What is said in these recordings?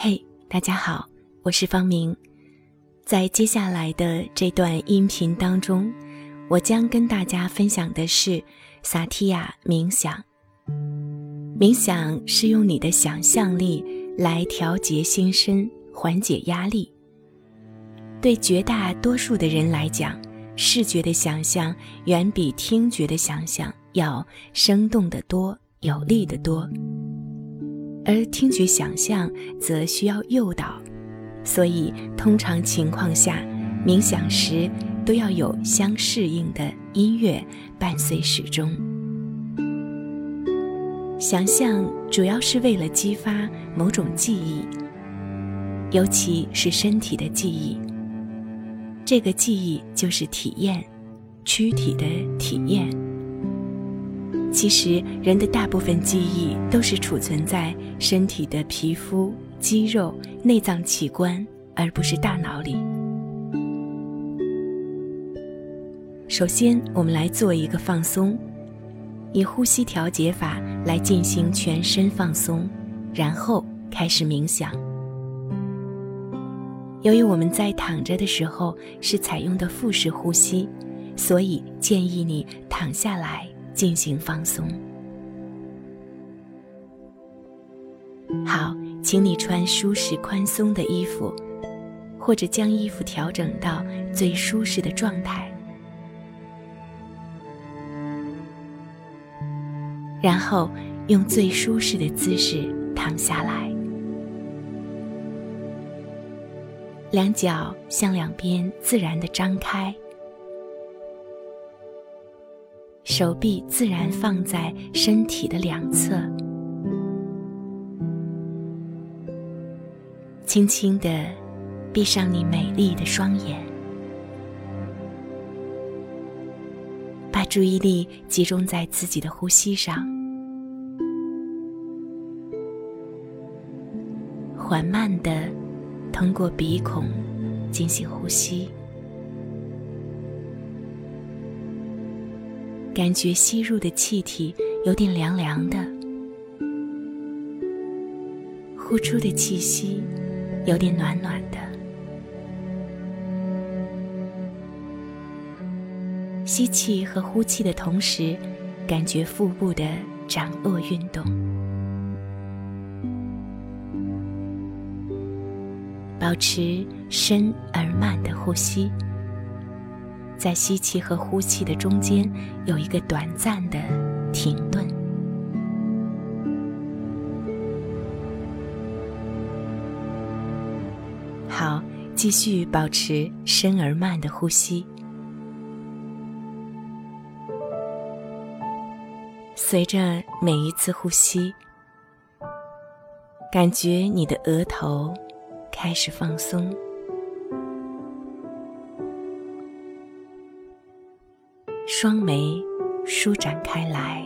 嘿，大家好，我是方明。在接下来的这段音频当中，我将跟大家分享的是萨提亚冥想。冥想是用你的想象力来调节心身，缓解压力。对绝大多数的人来讲，视觉的想象远比听觉的想象要生动得多，有力得多。而听觉想象则需要诱导，所以通常情况下，冥想时都要有相适应的音乐伴随始终。想象主要是为了激发某种记忆，尤其是身体的记忆。这个记忆就是体验，躯体的体验。其实，人的大部分记忆都是储存在身体的皮肤、肌肉、内脏器官，而不是大脑里。首先，我们来做一个放松，以呼吸调节法来进行全身放松，然后开始冥想。由于我们在躺着的时候是采用的腹式呼吸，所以建议你躺下来。进行放松。好，请你穿舒适宽松的衣服，或者将衣服调整到最舒适的状态，然后用最舒适的姿势躺下来，两脚向两边自然的张开。手臂自然放在身体的两侧，轻轻的闭上你美丽的双眼，把注意力集中在自己的呼吸上，缓慢的通过鼻孔进行呼吸。感觉吸入的气体有点凉凉的，呼出的气息有点暖暖的。吸气和呼气的同时，感觉腹部的涨落运动，保持深而慢的呼吸。在吸气和呼气的中间有一个短暂的停顿。好，继续保持深而慢的呼吸。随着每一次呼吸，感觉你的额头开始放松。双眉舒展开来，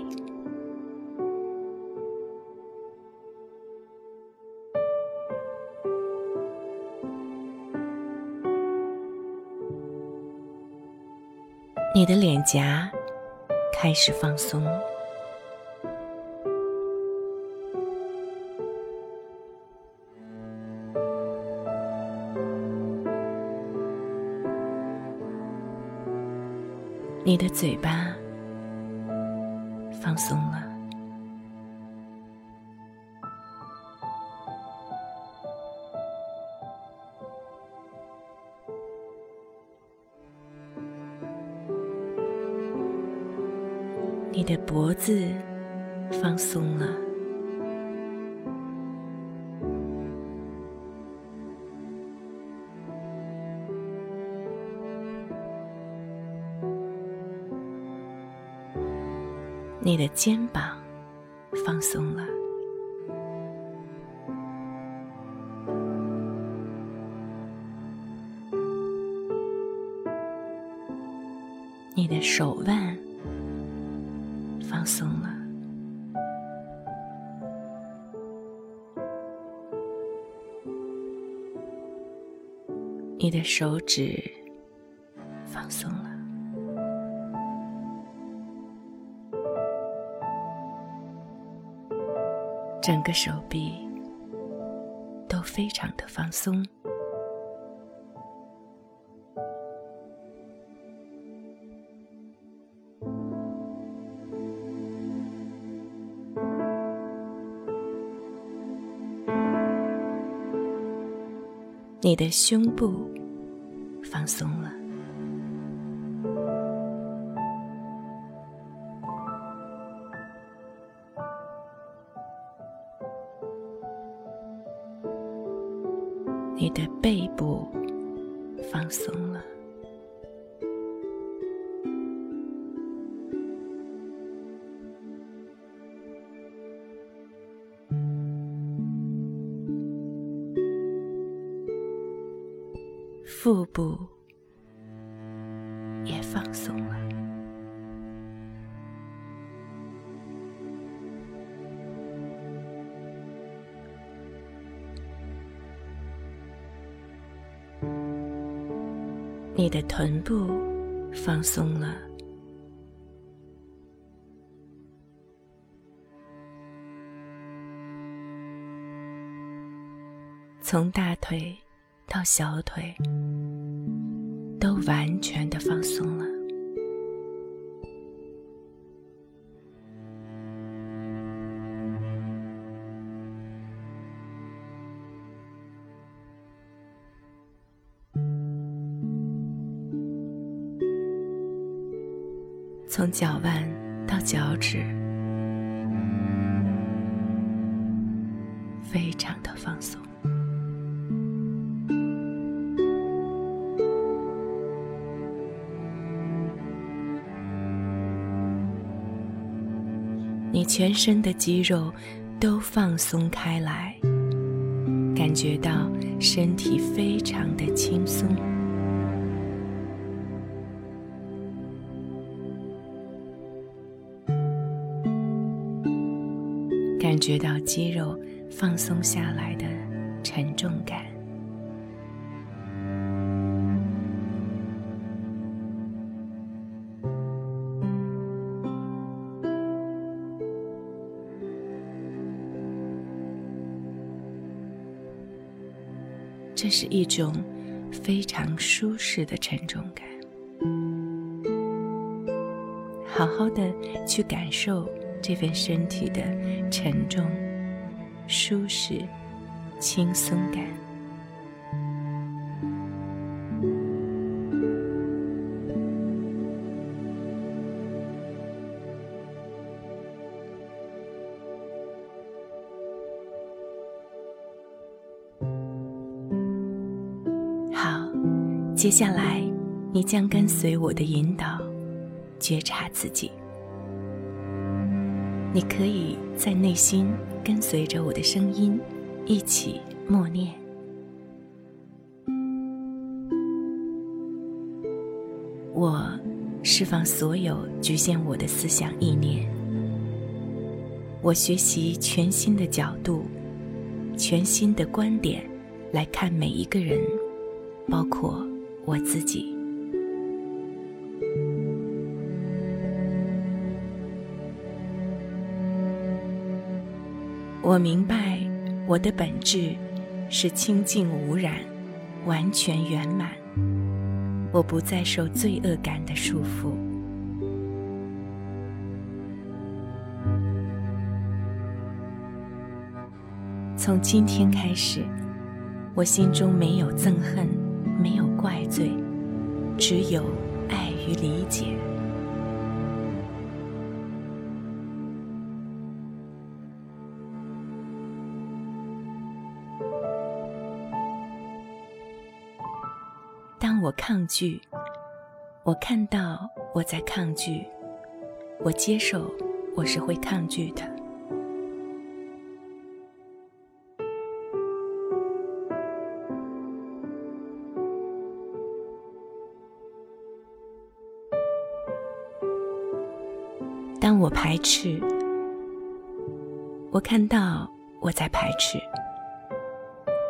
你的脸颊开始放松。你的嘴巴放松了，你的脖子放松了。的肩膀放松了，你的手腕放松了，你的手指整个手臂都非常的放松。你的胸部放松了，的臀部放松了，从大腿。到小腿都完全的放松了，脚腕到脚趾，非常的放松。你全身的肌肉都放松开来，感觉到身体非常的轻松，觉到肌肉放松下来的沉重感。这是一种非常舒适的沉重感，好好的去感受这份身体的沉重、舒适、轻松感。好接下来，你将跟随我的引导，觉察自己。你可以在内心跟随着我的声音，一起默念：我释放所有局限我的思想意念。我学习全新的角度、全新的观点来看每一个人，包括。我自己，我明白我的本质是清净无染、完全圆满。我不再受罪恶感的束缚。从今天开始，我心中没有憎恨。没有怪罪，只有爱与理解。抗拒，我看到我在抗拒，我接受我是会抗拒的。当我排斥，我看到我在排斥，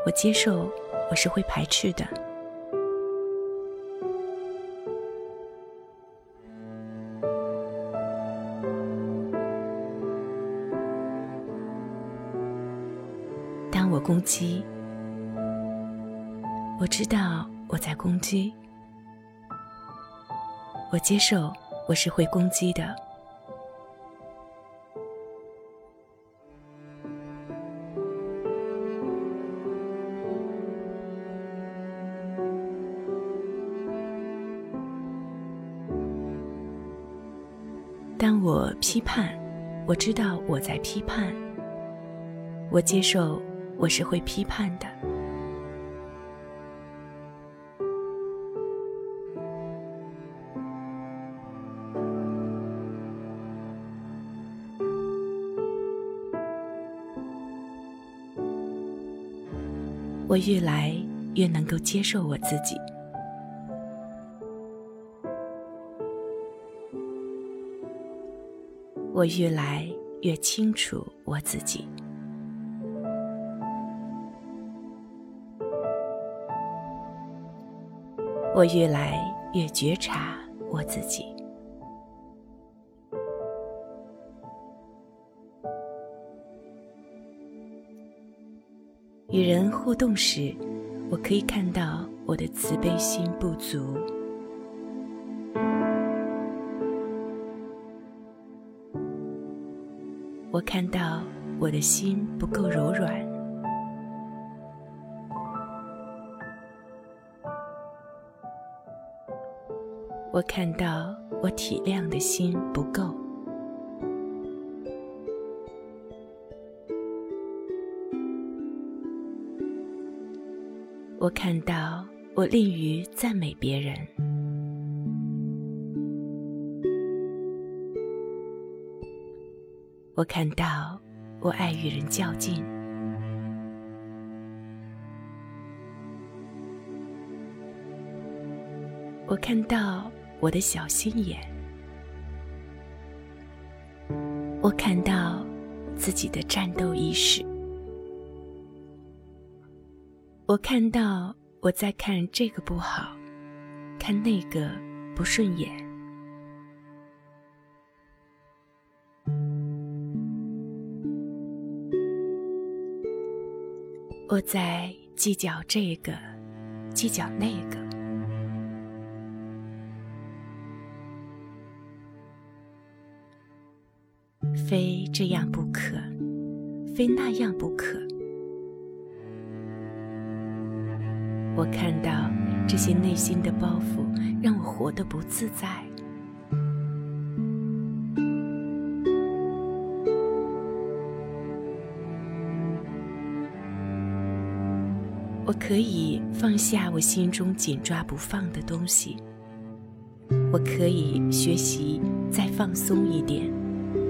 我接受我是会排斥的。攻击，我知道我在攻击，我接受我是会攻击的。当我批判，我知道我在批判，我接受我是会批判的。我越来越能够接受我自己，我越来越清楚我自己，我越来越觉察我自己。与人互动时，我可以看到我的慈悲心不足；我看到我的心不够柔软；我看到我体谅的心不够。我看到我吝于赞美别人，我看到我爱与人较劲，我看到我的小心眼，我看到自己的战斗意识。我看到我在看这个不好，看那个不顺眼。我在计较这个，计较那个，非这样不可，非那样不可。我看到这些内心的包袱，让我活得不自在。我可以放下我心中紧抓不放的东西。我可以学习再放松一点，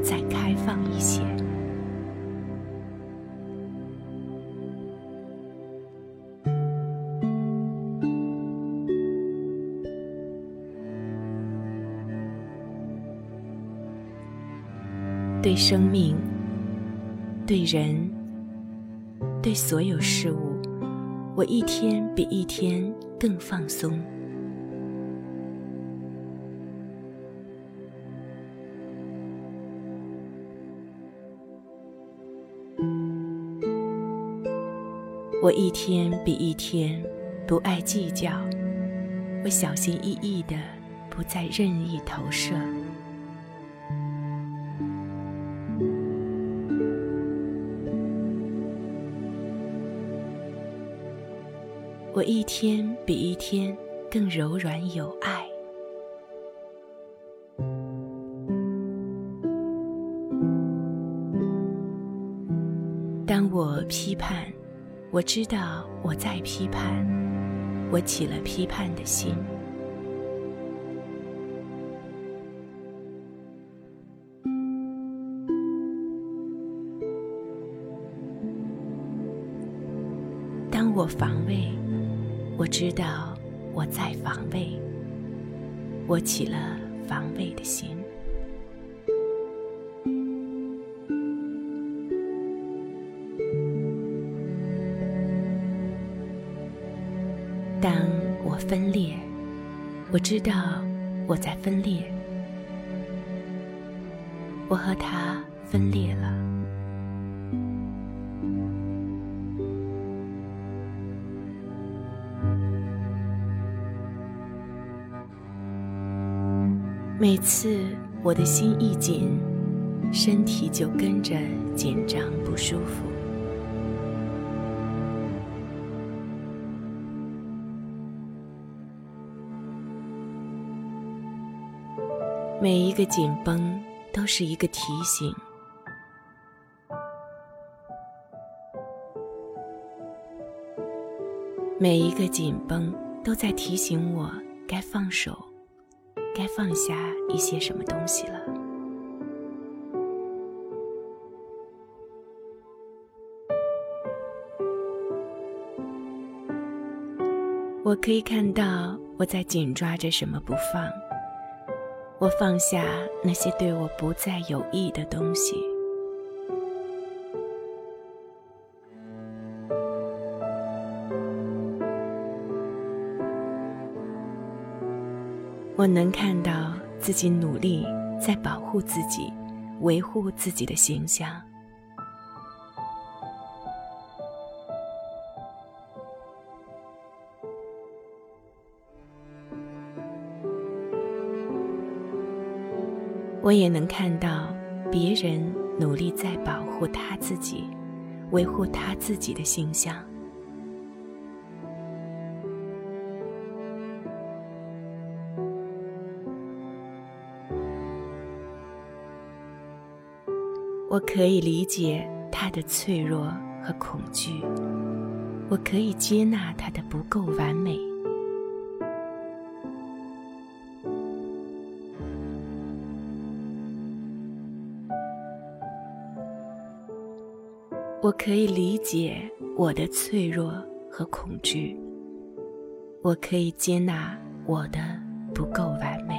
再开放一些。对生命、对人、对所有事物，我一天比一天更放松。我一天比一天不爱计较，我小心翼翼的不再任意投射。我一天比一天更柔软有爱。我知道我在批判，我起了批判的心。当我防卫。我知道我在防卫，我起了防卫的心。当我分裂我知道我在分裂我和他分裂了。每次我的心一紧身体就跟着紧张不舒服。每一个紧绷都是一个提醒，每一个紧绷都在提醒我该放手，该放下一些什么东西了。我可以看到我在紧抓着什么不放。我放下那些对我不再有益的东西。我能看到自己努力在保护自己，维护自己的形象。我也能看到别人努力在保护他自己，维护他自己的形象。我可以理解他的脆弱和恐惧，我可以接纳他的不够完美。可以理解我的脆弱和恐惧，我可以接纳我的不够完美。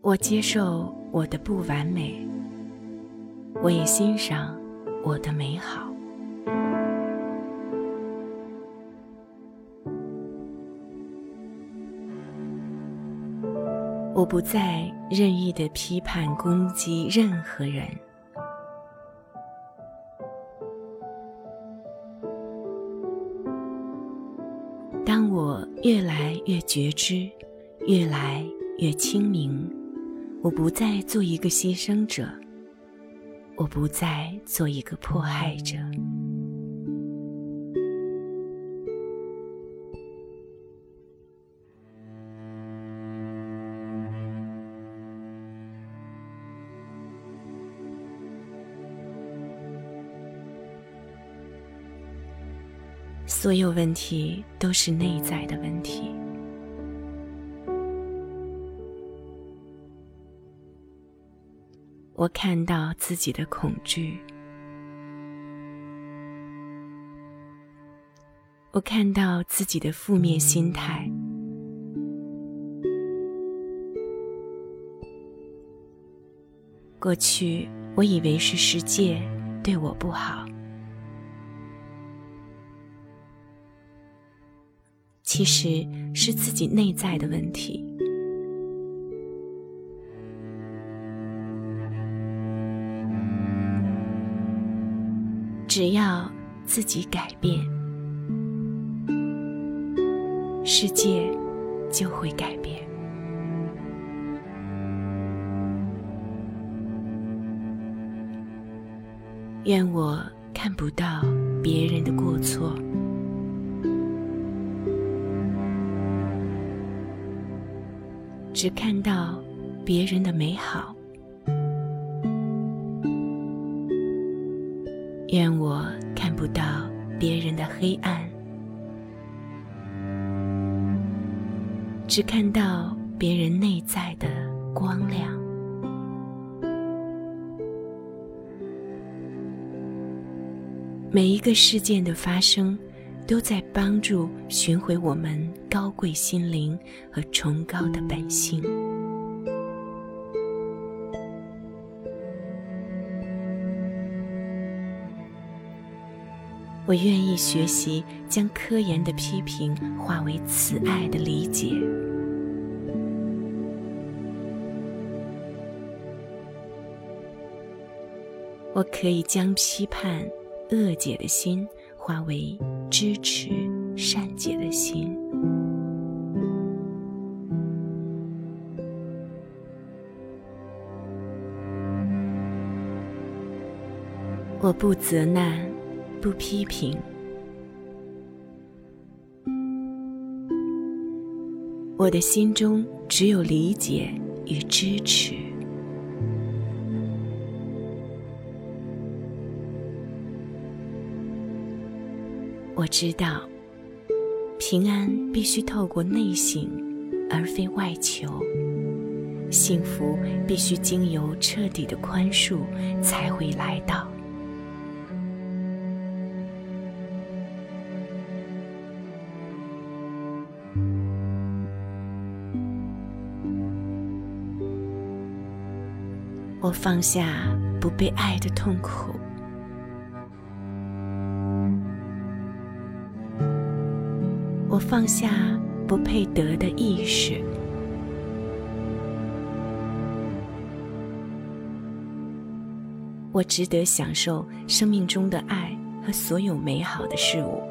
我接受我的不完美，我也欣赏我的美好。不再任意的批判攻击任何人。当我越来越觉知，越来越清明，我不再做一个牺牲者，我不再做一个迫害者。所有问题都是内在的问题。我看到自己的恐惧，我看到自己的负面心态。过去我以为是世界对我不好。其实是自己内在的问题。只要自己改变，世界就会改变。愿我看不到别人的过错。只看到别人的美好，愿我看不到别人的黑暗，只看到别人内在的光亮。每一个事件的发生。都在帮助寻回我们高贵心灵和崇高的本性。我愿意学习将科研的批评化为慈爱的理解。我可以将批判恶解的心化为支持、善解的心。我不责难，不批评。我的心中只有理解与支持。我知道，平安必须透过内省，而非外求；幸福必须经由彻底的宽恕，才会来到。我放下不被爱的痛苦，我放下不配得的意识，我值得享受生命中的爱和所有美好的事物。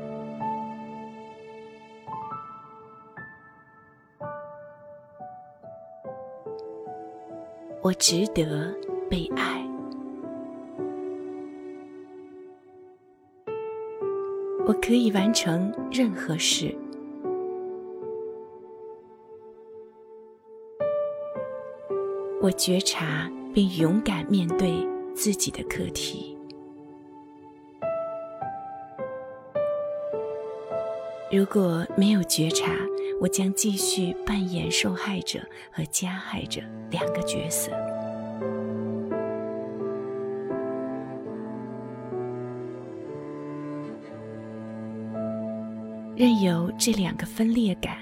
我值得被爱，我可以完成任何事。我觉察并勇敢面对自己的课题。如果没有觉察，我将继续扮演受害者和加害者两个角色，任由这两个分裂感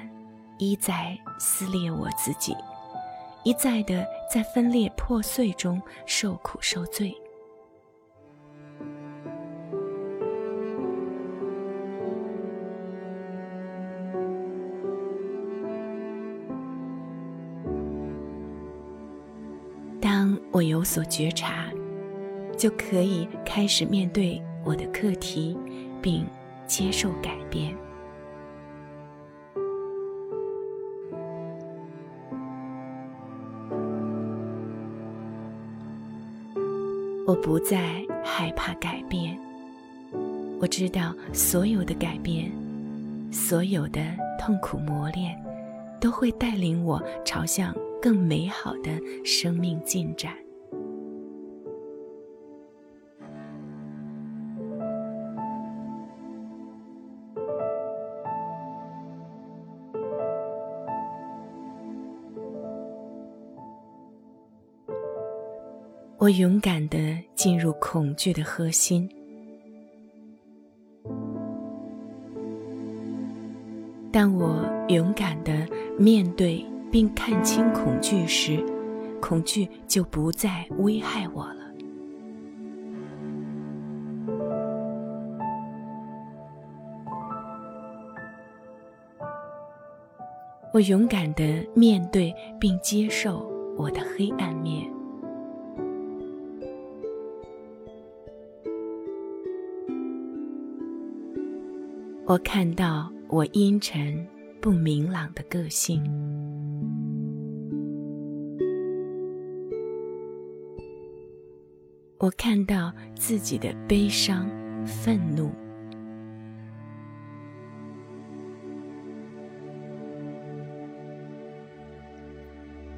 一再撕裂我自己，一再的在分裂破碎中受苦受罪。当我有所觉察，就可以开始面对我的课题，并接受改变。我不再害怕改变。我知道，所有的改变，所有的痛苦磨练，都会带领我朝向更美好的生命进展。我勇敢的进入恐惧的核心。当我勇敢的面对并看清恐惧时，恐惧就不再危害我了。我勇敢的面对并接受我的黑暗面。我看到我阴沉、不明朗的个性，我看到自己的悲伤、愤怒，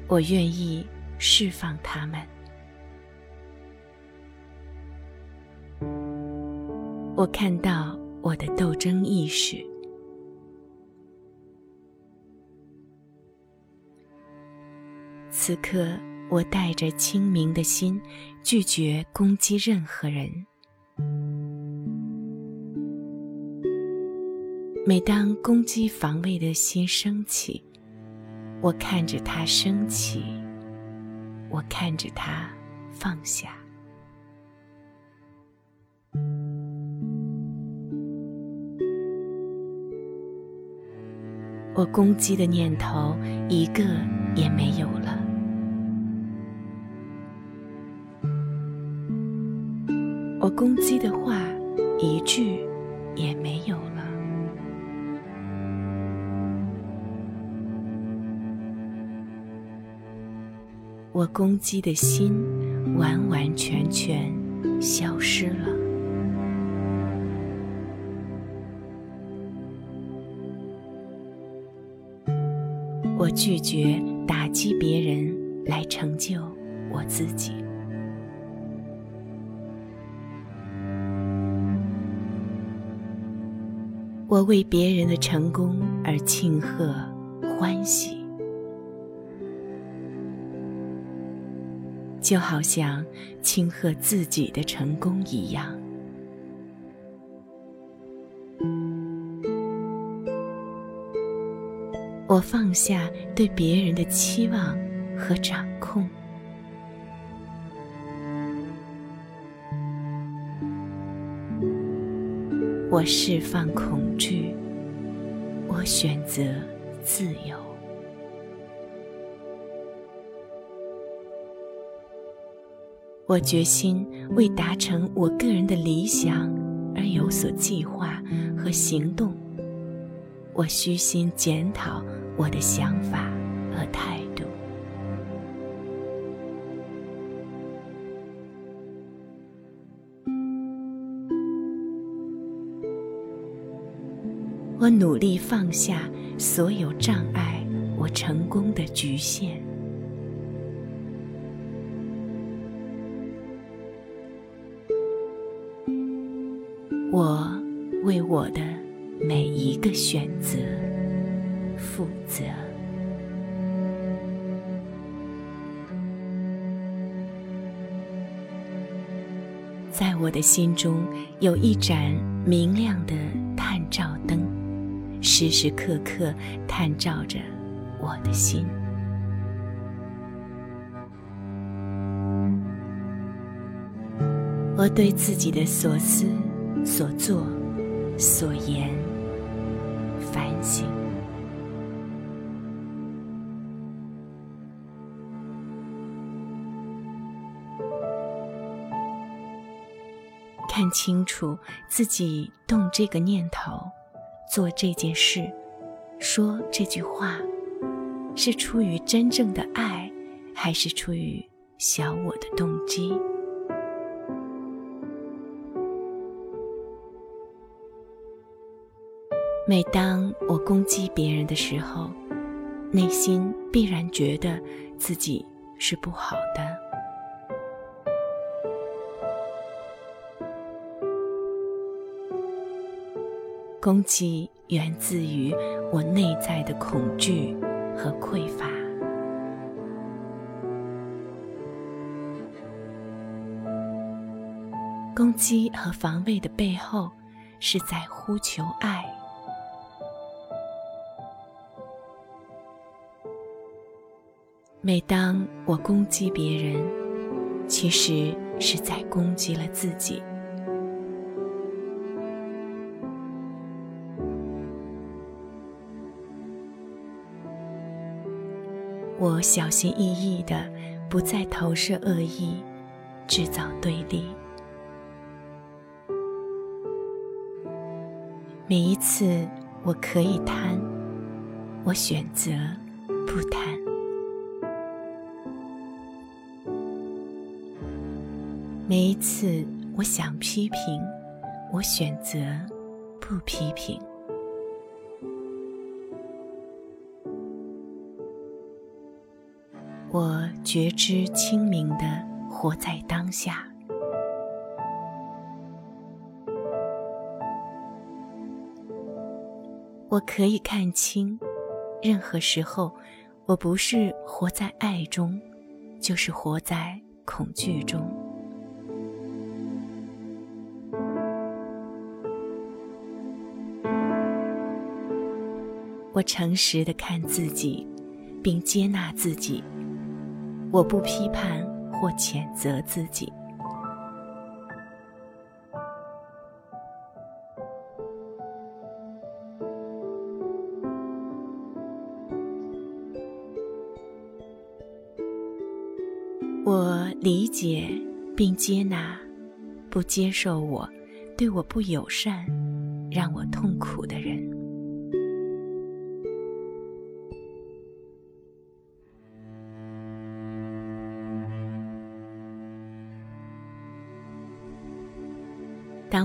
我愿意释放他们。我看到。我的斗争意识。此刻，我带着清明的心，拒绝攻击任何人。每当攻击防卫的心升起，我看着它升起，我看着它放下。我攻击的念头一个也没有了。我攻击的话一句也没有了。我攻击的心完完全全消失了。我拒绝打击别人来成就我自己。我为别人的成功而庆贺欢喜。就好像庆贺自己的成功一样，我放下对别人的期望和掌控，我释放恐惧，我选择自由。我决心为达成我个人的理想而有所计划和行动。我虚心检讨我的想法和态度。我努力放下所有障碍我成功的局限。我为我的每一个选择负责。在我的心中有一盏明亮的探照灯，时时刻刻探照着我的心。我对自己的所思。所作所言，反省，看清楚自己动这个念头、做这件事、说这句话，是出于真正的爱，还是出于小我的动机？每当我攻击别人的时候，内心必然觉得自己是不好的。攻击源自于我内在的恐惧和匮乏。攻击和防卫的背后，是在呼求爱。每当我攻击别人，其实是在攻击了自己。我小心翼翼的，不再投射恶意，制造对立。每一次我可以贪，我选择不贪。每一次我想批评，我选择不批评。我觉知清明的活在当下。我可以看清，任何时候，我不是活在爱中，就是活在恐惧中。我诚实的看自己，并接纳自己。我不批判或谴责自己。我理解并接纳不接受我，对我不友善，让我痛苦的人。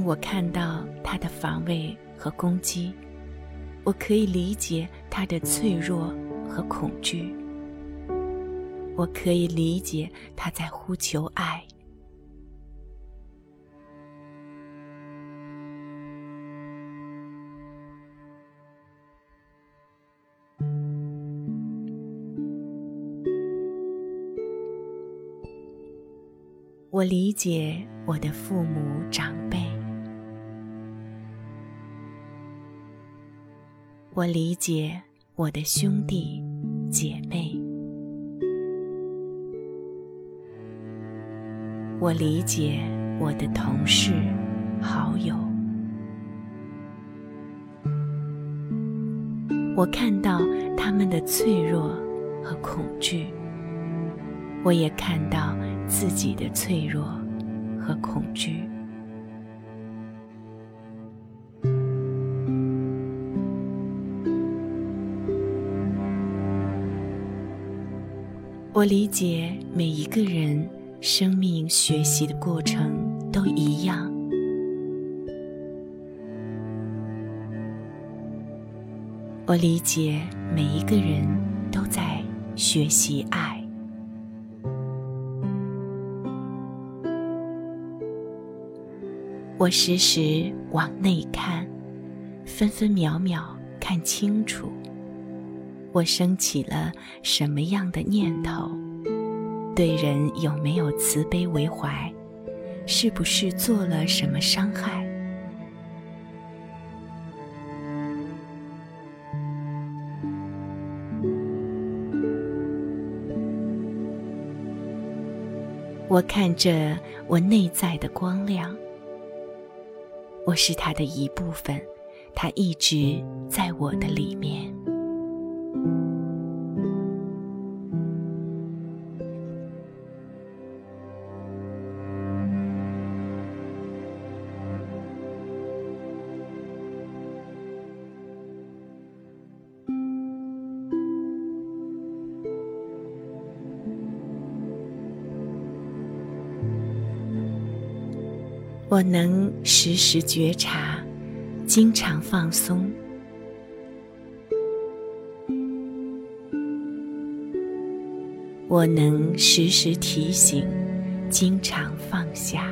我看到他的防卫和攻击，我可以理解他的脆弱和恐惧。我可以理解他在呼求爱。我理解我的父母长辈。我理解我的兄弟姐妹，我理解我的同事好友，我看到他们的脆弱和恐惧，我也看到自己的脆弱和恐惧。我理解每一个人生命学习的过程都一样。我理解每一个人都在学习爱。我时时往内看，分分秒秒看清楚。我升起了什么样的念头？对人有没有慈悲为怀？是不是做了什么伤害？我看着我内在的光亮，我是它的一部分，它一直在我的里面。我能时时觉察，经常放松。我能时时提醒，经常放下。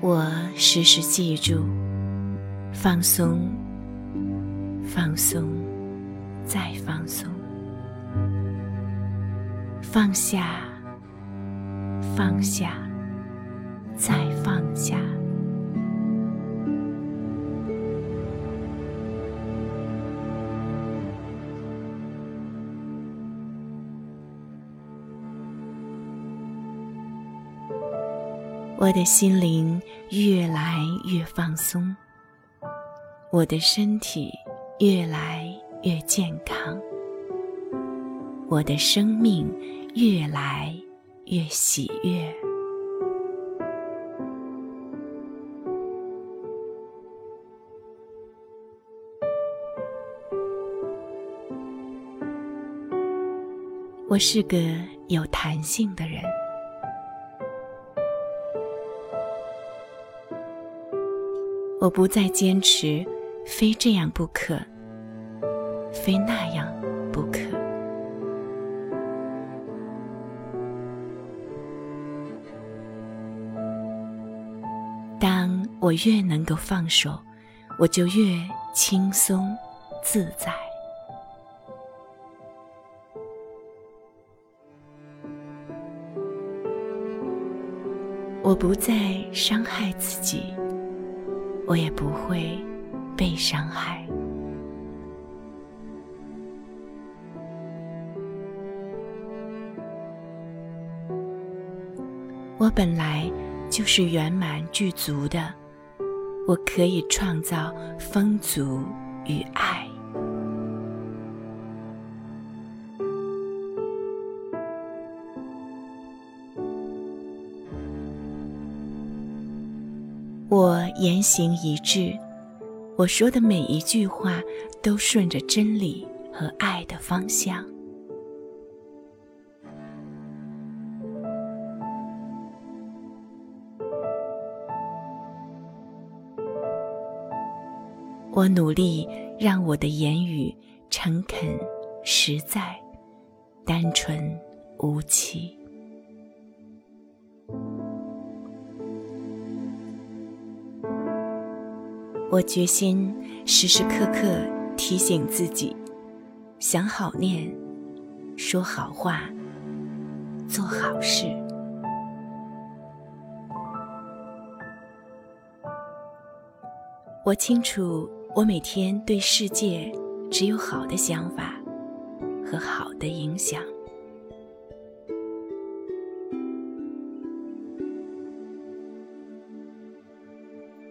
我时时记住，放松，放松，再放松。放下，放下，再放下。我的心灵越来越放松，我的身体越来越健康，我的生命。越来越喜悦。我是个有弹性的人，我不再坚持非这样不可，非那样我越能够放手，我就越轻松自在。我不再伤害自己，我也不会被伤害。我本来就是圆满具足的。我可以创造丰足与爱。我言行一致我说的每一句话都顺着真理和爱的方向。我努力让我的言语诚恳、实在、单纯、无欺。我决心时时刻刻提醒自己，想好念，说好话，做好事。我清楚，我每天对世界只有好的想法和好的影响。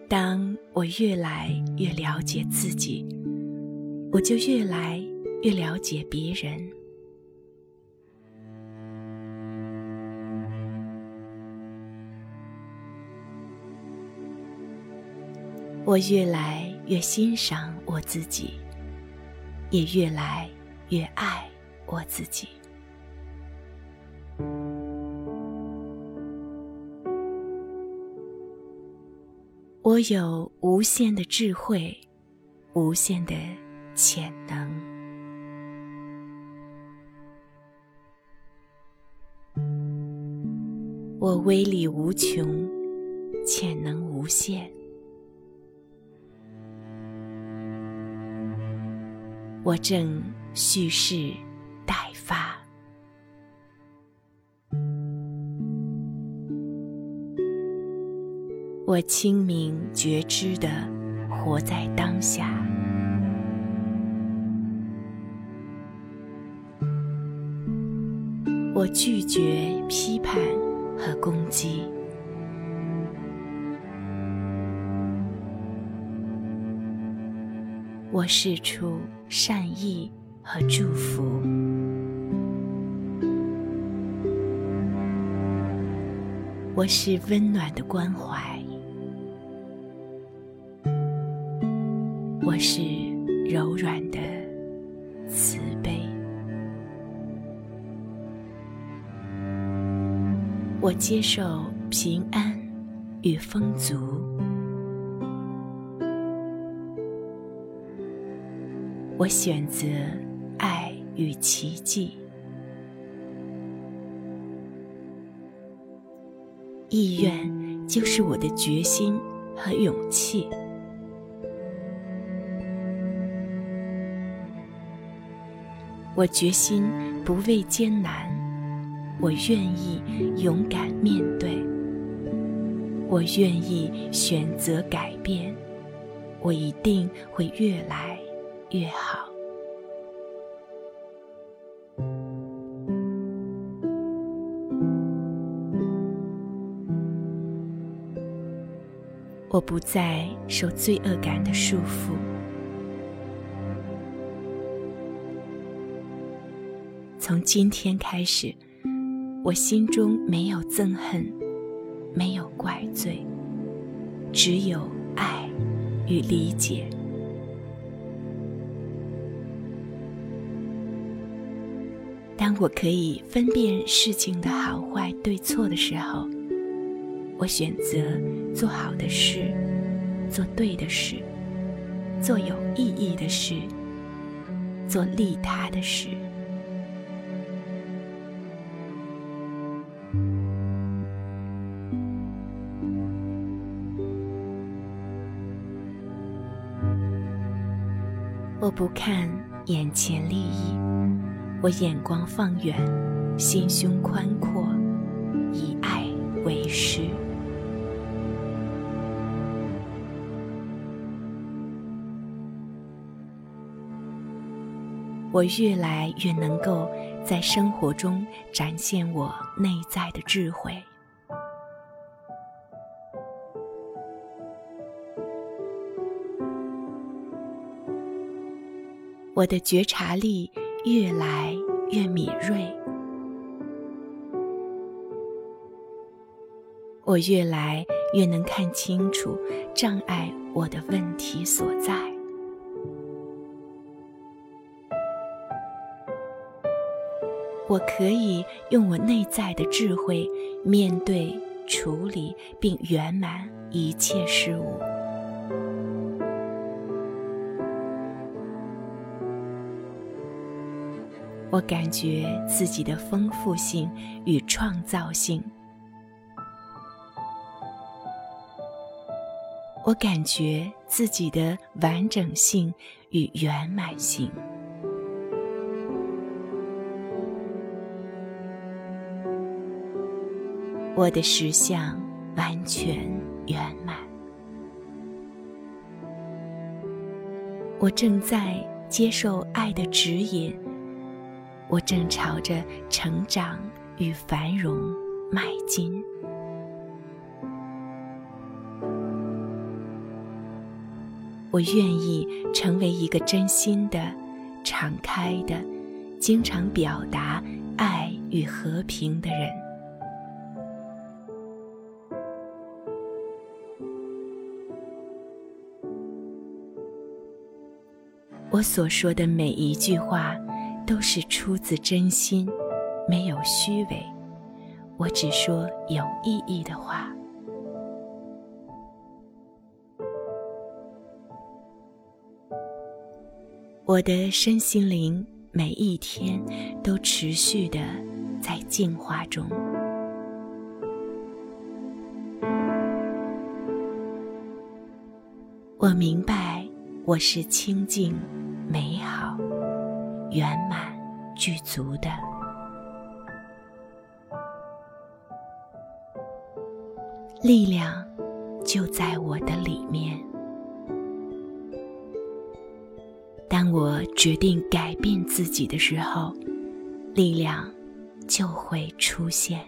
当我越来越了解自己，我就越来越了解别人。我越来越欣赏我自己，也越来越爱我自己。我有无限的智慧，无限的潜能。我威力无穷，潜能无限。我正蓄势待发。我清明觉知的活在当下，我拒绝批判和攻击，我试出善意和祝福，我是温暖的关怀。我是柔软的慈悲，我接受平安与丰足，我选择爱与奇迹，意愿就是我的决心和勇气。我决心不畏艰难，我愿意勇敢面对，我愿意选择改变，我一定会越来越好。我不再受罪恶感的束缚。从今天开始，我心中没有憎恨，没有怪罪，只有爱与理解。当我可以分辨事情的好坏对错的时候，我选择做好的事，做对的事，做有意义的事，做利他的事。我不看眼前利益，我眼光放远，心胸宽阔，以爱为师。我越来越能够在生活中展现我内在的智慧。我的觉察力越来越敏锐，我越来越能看清楚障碍我的问题所在。我可以用我内在的智慧面对、处理并圆满一切事物。我感觉自己的丰富性与创造性。我感觉自己的完整性与圆满性。我的实相完全圆满。我正在接受爱的指引。我正朝着成长与繁荣迈进。我愿意成为一个真心的、敞开的、经常表达爱与和平的人。我所说的每一句话，都是出自真心，没有虚伪。我只说有意义的话。我的身心灵每一天都持续的在进化中。我明白，我是清净。圆满、具足的力量就在我的里面。当我决定改变自己的时候，力量就会出现。